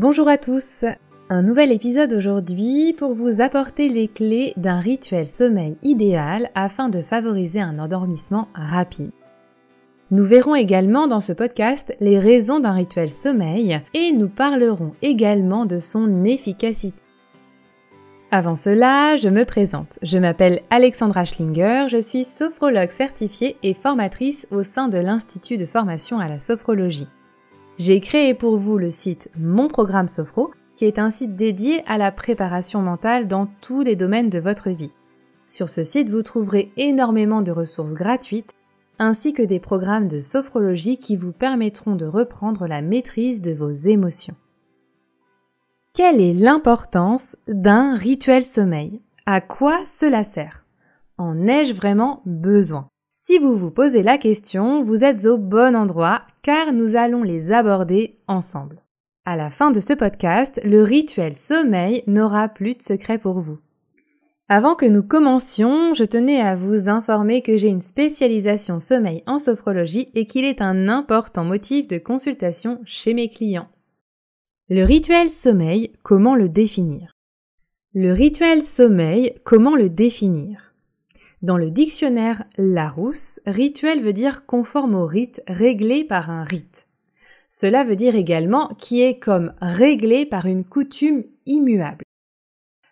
Bonjour à tous Un nouvel épisode aujourd'hui pour vous apporter les clés d'un rituel sommeil idéal afin de favoriser un endormissement rapide. Nous verrons également dans ce podcast les raisons d'un rituel sommeil et nous parlerons également de son efficacité. Avant cela, je me présente. Je m'appelle Alexandra Schlinger, je suis sophrologue certifiée et formatrice au sein de l'Institut de formation à la sophrologie. J'ai créé pour vous le site Mon Programme Sophro, qui est un site dédié à la préparation mentale dans tous les domaines de votre vie. Sur ce site, vous trouverez énormément de ressources gratuites, ainsi que des programmes de sophrologie qui vous permettront de reprendre la maîtrise de vos émotions. Quelle est l'importance d'un rituel sommeil? À quoi cela sert? En ai-je vraiment besoin? Si vous vous posez la question, vous êtes au bon endroit car nous allons les aborder ensemble. À la fin de ce podcast, le rituel sommeil n'aura plus de secret pour vous. Avant que nous commencions, je tenais à vous informer que j'ai une spécialisation sommeil en sophrologie et qu'il est un important motif de consultation chez mes clients. Le rituel sommeil, comment le définir? Le rituel sommeil, comment le définir? Dans le dictionnaire Larousse, rituel veut dire conforme au rite, réglé par un rite. Cela veut dire également qui est comme réglé par une coutume immuable.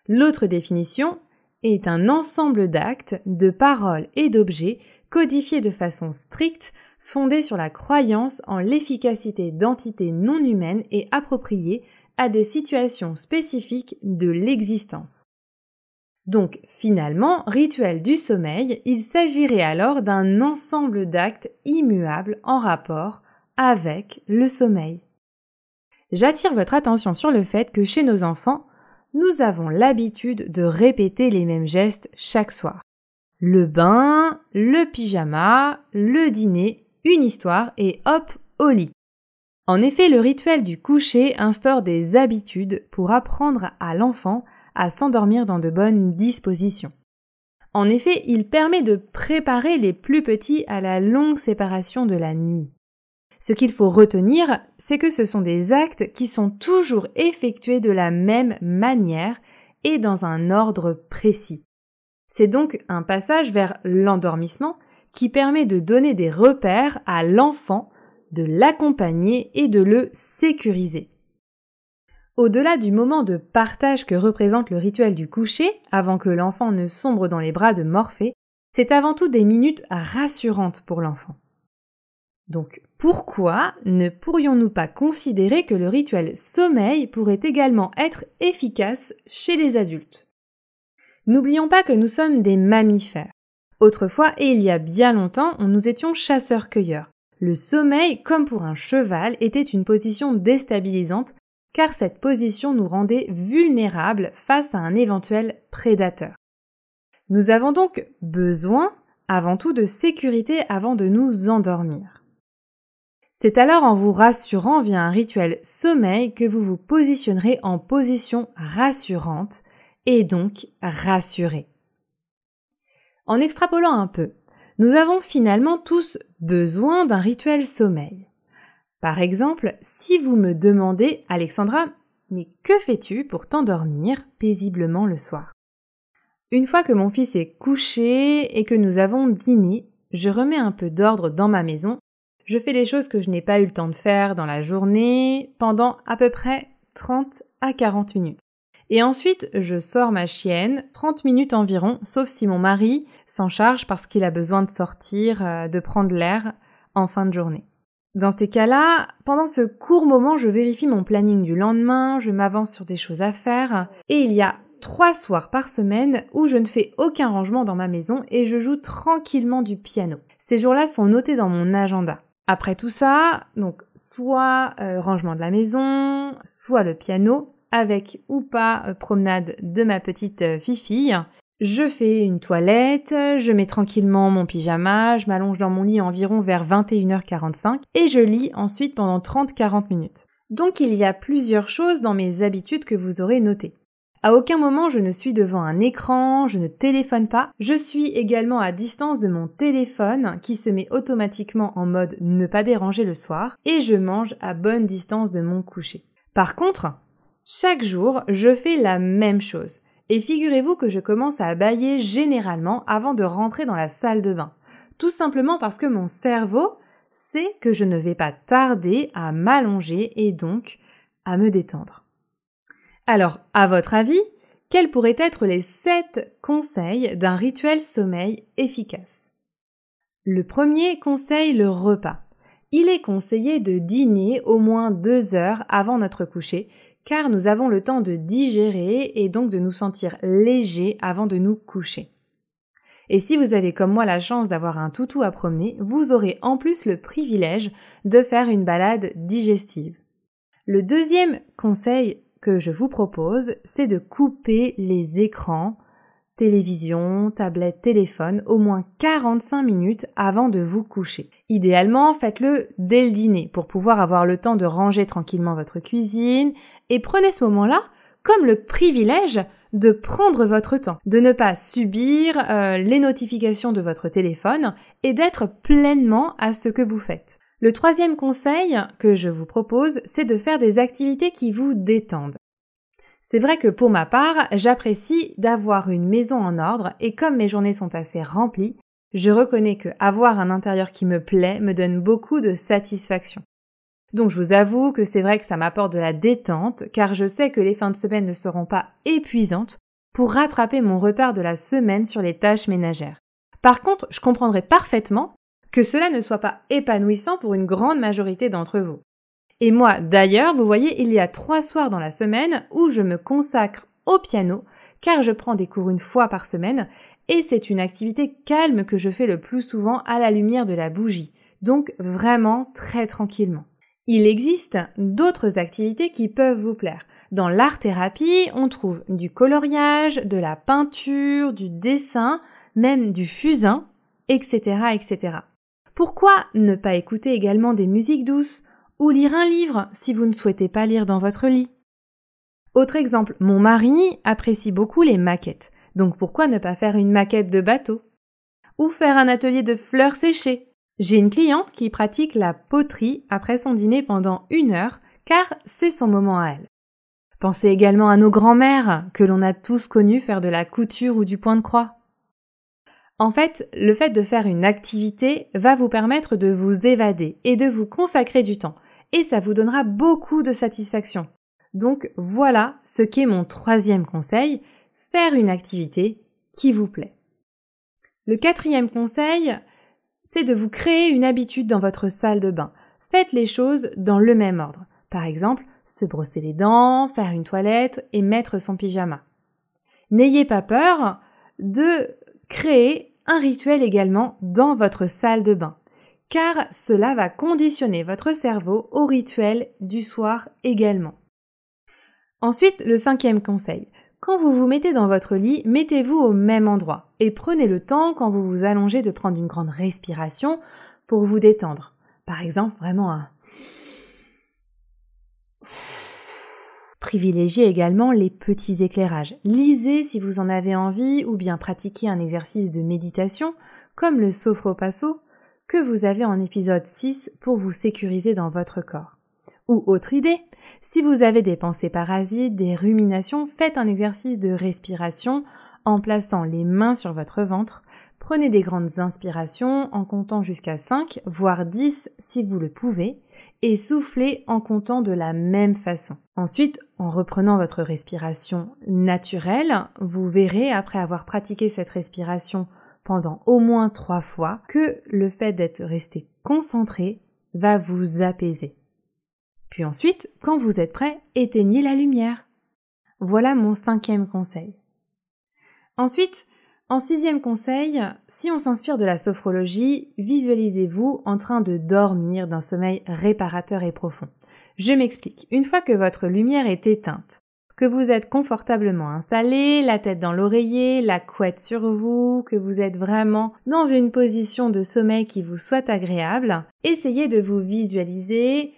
L'autre définition est un ensemble d'actes, de paroles et d'objets codifiés de façon stricte, fondés sur la croyance en l'efficacité d'entités non humaines et appropriées à des situations spécifiques de l'existence. Donc finalement, rituel du sommeil, il s'agirait alors d'un ensemble d'actes immuables en rapport avec le sommeil. J'attire votre attention sur le fait que chez nos enfants, nous avons l'habitude de répéter les mêmes gestes chaque soir. Le bain, le pyjama, le dîner, une histoire et hop, au lit. En effet, le rituel du coucher instaure des habitudes pour apprendre à l'enfant à s'endormir dans de bonnes dispositions. En effet, il permet de préparer les plus petits à la longue séparation de la nuit. Ce qu'il faut retenir, c'est que ce sont des actes qui sont toujours effectués de la même manière et dans un ordre précis. C'est donc un passage vers l'endormissement qui permet de donner des repères à l'enfant, de l'accompagner et de le sécuriser. Au-delà du moment de partage que représente le rituel du coucher, avant que l'enfant ne sombre dans les bras de Morphée, c'est avant tout des minutes rassurantes pour l'enfant. Donc pourquoi ne pourrions-nous pas considérer que le rituel sommeil pourrait également être efficace chez les adultes? N'oublions pas que nous sommes des mammifères. Autrefois, et il y a bien longtemps, nous étions chasseurs-cueilleurs. Le sommeil, comme pour un cheval, était une position déstabilisante car cette position nous rendait vulnérables face à un éventuel prédateur. Nous avons donc besoin avant tout de sécurité avant de nous endormir. C'est alors en vous rassurant via un rituel sommeil que vous vous positionnerez en position rassurante et donc rassuré. En extrapolant un peu, nous avons finalement tous besoin d'un rituel sommeil. Par exemple, si vous me demandez, Alexandra, mais que fais-tu pour t'endormir paisiblement le soir? Une fois que mon fils est couché et que nous avons dîné, je remets un peu d'ordre dans ma maison. Je fais les choses que je n'ai pas eu le temps de faire dans la journée pendant à peu près 30 à 40 minutes. Et ensuite, je sors ma chienne, 30 minutes environ, sauf si mon mari s'en charge parce qu'il a besoin de sortir, euh, de prendre l'air en fin de journée. Dans ces cas-là, pendant ce court moment, je vérifie mon planning du lendemain, je m'avance sur des choses à faire, et il y a trois soirs par semaine où je ne fais aucun rangement dans ma maison et je joue tranquillement du piano. Ces jours-là sont notés dans mon agenda. Après tout ça, donc soit euh, rangement de la maison, soit le piano, avec ou pas euh, promenade de ma petite euh, fifille, je fais une toilette, je mets tranquillement mon pyjama, je m'allonge dans mon lit environ vers 21h45 et je lis ensuite pendant 30-40 minutes. Donc il y a plusieurs choses dans mes habitudes que vous aurez notées. À aucun moment je ne suis devant un écran, je ne téléphone pas, je suis également à distance de mon téléphone qui se met automatiquement en mode ne pas déranger le soir et je mange à bonne distance de mon coucher. Par contre, chaque jour, je fais la même chose. Et figurez-vous que je commence à bailler généralement avant de rentrer dans la salle de bain. Tout simplement parce que mon cerveau sait que je ne vais pas tarder à m'allonger et donc à me détendre. Alors, à votre avis, quels pourraient être les 7 conseils d'un rituel sommeil efficace? Le premier conseil, le repas. Il est conseillé de dîner au moins deux heures avant notre coucher, car nous avons le temps de digérer et donc de nous sentir légers avant de nous coucher. Et si vous avez comme moi la chance d'avoir un toutou à promener, vous aurez en plus le privilège de faire une balade digestive. Le deuxième conseil que je vous propose, c'est de couper les écrans, télévision, tablette, téléphone au moins 45 minutes avant de vous coucher. Idéalement, faites-le dès le dîner pour pouvoir avoir le temps de ranger tranquillement votre cuisine et prenez ce moment-là comme le privilège de prendre votre temps, de ne pas subir euh, les notifications de votre téléphone et d'être pleinement à ce que vous faites. Le troisième conseil que je vous propose, c'est de faire des activités qui vous détendent. C'est vrai que pour ma part, j'apprécie d'avoir une maison en ordre et comme mes journées sont assez remplies, je reconnais que avoir un intérieur qui me plaît me donne beaucoup de satisfaction. Donc je vous avoue que c'est vrai que ça m'apporte de la détente car je sais que les fins de semaine ne seront pas épuisantes pour rattraper mon retard de la semaine sur les tâches ménagères. Par contre, je comprendrais parfaitement que cela ne soit pas épanouissant pour une grande majorité d'entre vous. Et moi, d'ailleurs, vous voyez, il y a trois soirs dans la semaine où je me consacre au piano, car je prends des cours une fois par semaine, et c'est une activité calme que je fais le plus souvent à la lumière de la bougie, donc vraiment très tranquillement. Il existe d'autres activités qui peuvent vous plaire. Dans l'art-thérapie, on trouve du coloriage, de la peinture, du dessin, même du fusain, etc., etc. Pourquoi ne pas écouter également des musiques douces? Ou lire un livre si vous ne souhaitez pas lire dans votre lit. Autre exemple, mon mari apprécie beaucoup les maquettes, donc pourquoi ne pas faire une maquette de bateau? Ou faire un atelier de fleurs séchées. J'ai une cliente qui pratique la poterie après son dîner pendant une heure, car c'est son moment à elle. Pensez également à nos grands-mères, que l'on a tous connues faire de la couture ou du point de croix. En fait, le fait de faire une activité va vous permettre de vous évader et de vous consacrer du temps, et ça vous donnera beaucoup de satisfaction. Donc voilà ce qu'est mon troisième conseil, faire une activité qui vous plaît. Le quatrième conseil, c'est de vous créer une habitude dans votre salle de bain. Faites les choses dans le même ordre. Par exemple, se brosser les dents, faire une toilette et mettre son pyjama. N'ayez pas peur de créer un rituel également dans votre salle de bain car cela va conditionner votre cerveau au rituel du soir également. Ensuite, le cinquième conseil. Quand vous vous mettez dans votre lit, mettez-vous au même endroit et prenez le temps quand vous vous allongez de prendre une grande respiration pour vous détendre. Par exemple, vraiment un... Privilégiez également les petits éclairages. Lisez si vous en avez envie ou bien pratiquez un exercice de méditation comme le sophropasso que vous avez en épisode 6 pour vous sécuriser dans votre corps. Ou autre idée, si vous avez des pensées parasites, des ruminations, faites un exercice de respiration en plaçant les mains sur votre ventre. Prenez des grandes inspirations en comptant jusqu'à 5, voire 10 si vous le pouvez, et soufflez en comptant de la même façon. Ensuite, en reprenant votre respiration naturelle, vous verrez, après avoir pratiqué cette respiration pendant au moins trois fois que le fait d'être resté concentré va vous apaiser. Puis ensuite, quand vous êtes prêt, éteignez la lumière. Voilà mon cinquième conseil. Ensuite, en sixième conseil, si on s'inspire de la sophrologie, visualisez-vous en train de dormir d'un sommeil réparateur et profond. Je m'explique. Une fois que votre lumière est éteinte, que vous êtes confortablement installé, la tête dans l'oreiller, la couette sur vous, que vous êtes vraiment dans une position de sommeil qui vous soit agréable. Essayez de vous visualiser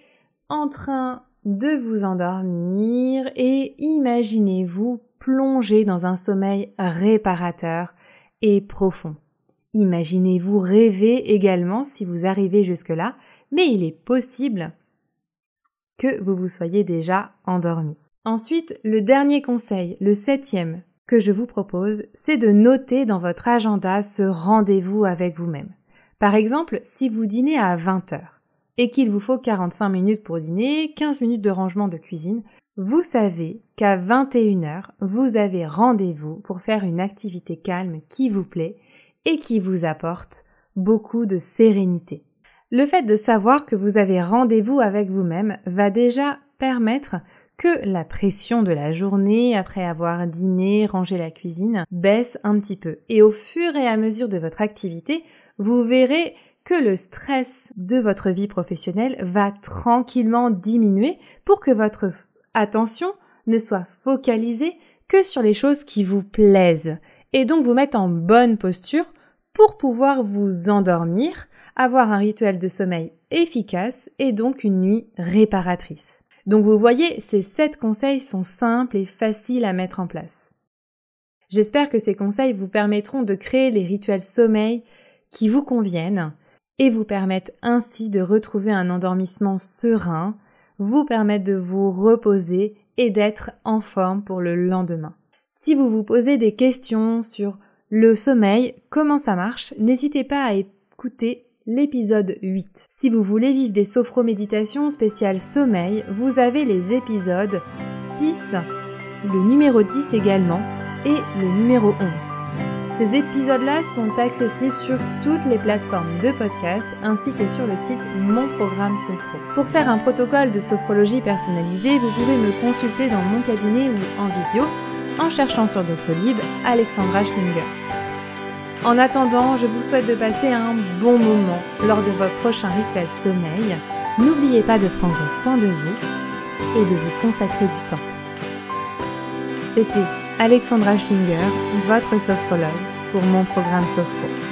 en train de vous endormir et imaginez-vous plonger dans un sommeil réparateur et profond. Imaginez-vous rêver également si vous arrivez jusque-là, mais il est possible que vous vous soyez déjà endormi. Ensuite, le dernier conseil, le septième que je vous propose, c'est de noter dans votre agenda ce rendez-vous avec vous-même. Par exemple, si vous dînez à 20 heures et qu'il vous faut 45 minutes pour dîner, 15 minutes de rangement de cuisine, vous savez qu'à 21 heures, vous avez rendez-vous pour faire une activité calme qui vous plaît et qui vous apporte beaucoup de sérénité. Le fait de savoir que vous avez rendez-vous avec vous-même va déjà permettre que la pression de la journée après avoir dîné, rangé la cuisine, baisse un petit peu. Et au fur et à mesure de votre activité, vous verrez que le stress de votre vie professionnelle va tranquillement diminuer pour que votre attention ne soit focalisée que sur les choses qui vous plaisent et donc vous mettre en bonne posture pour pouvoir vous endormir, avoir un rituel de sommeil efficace et donc une nuit réparatrice. Donc vous voyez, ces sept conseils sont simples et faciles à mettre en place. J'espère que ces conseils vous permettront de créer les rituels sommeil qui vous conviennent et vous permettent ainsi de retrouver un endormissement serein, vous permettent de vous reposer et d'être en forme pour le lendemain. Si vous vous posez des questions sur le sommeil, comment ça marche, n'hésitez pas à écouter l'épisode 8. Si vous voulez vivre des sophro-méditations spéciales sommeil, vous avez les épisodes 6, le numéro 10 également, et le numéro 11. Ces épisodes-là sont accessibles sur toutes les plateformes de podcast ainsi que sur le site Mon Programme Sophro. Pour faire un protocole de sophrologie personnalisé, vous pouvez me consulter dans mon cabinet ou en visio en cherchant sur Doctolib Alexandra Schlinger. En attendant, je vous souhaite de passer un bon moment lors de votre prochain rituel sommeil. N'oubliez pas de prendre soin de vous et de vous consacrer du temps. C'était Alexandra Schlinger, votre sophrologue, pour mon programme Sophro.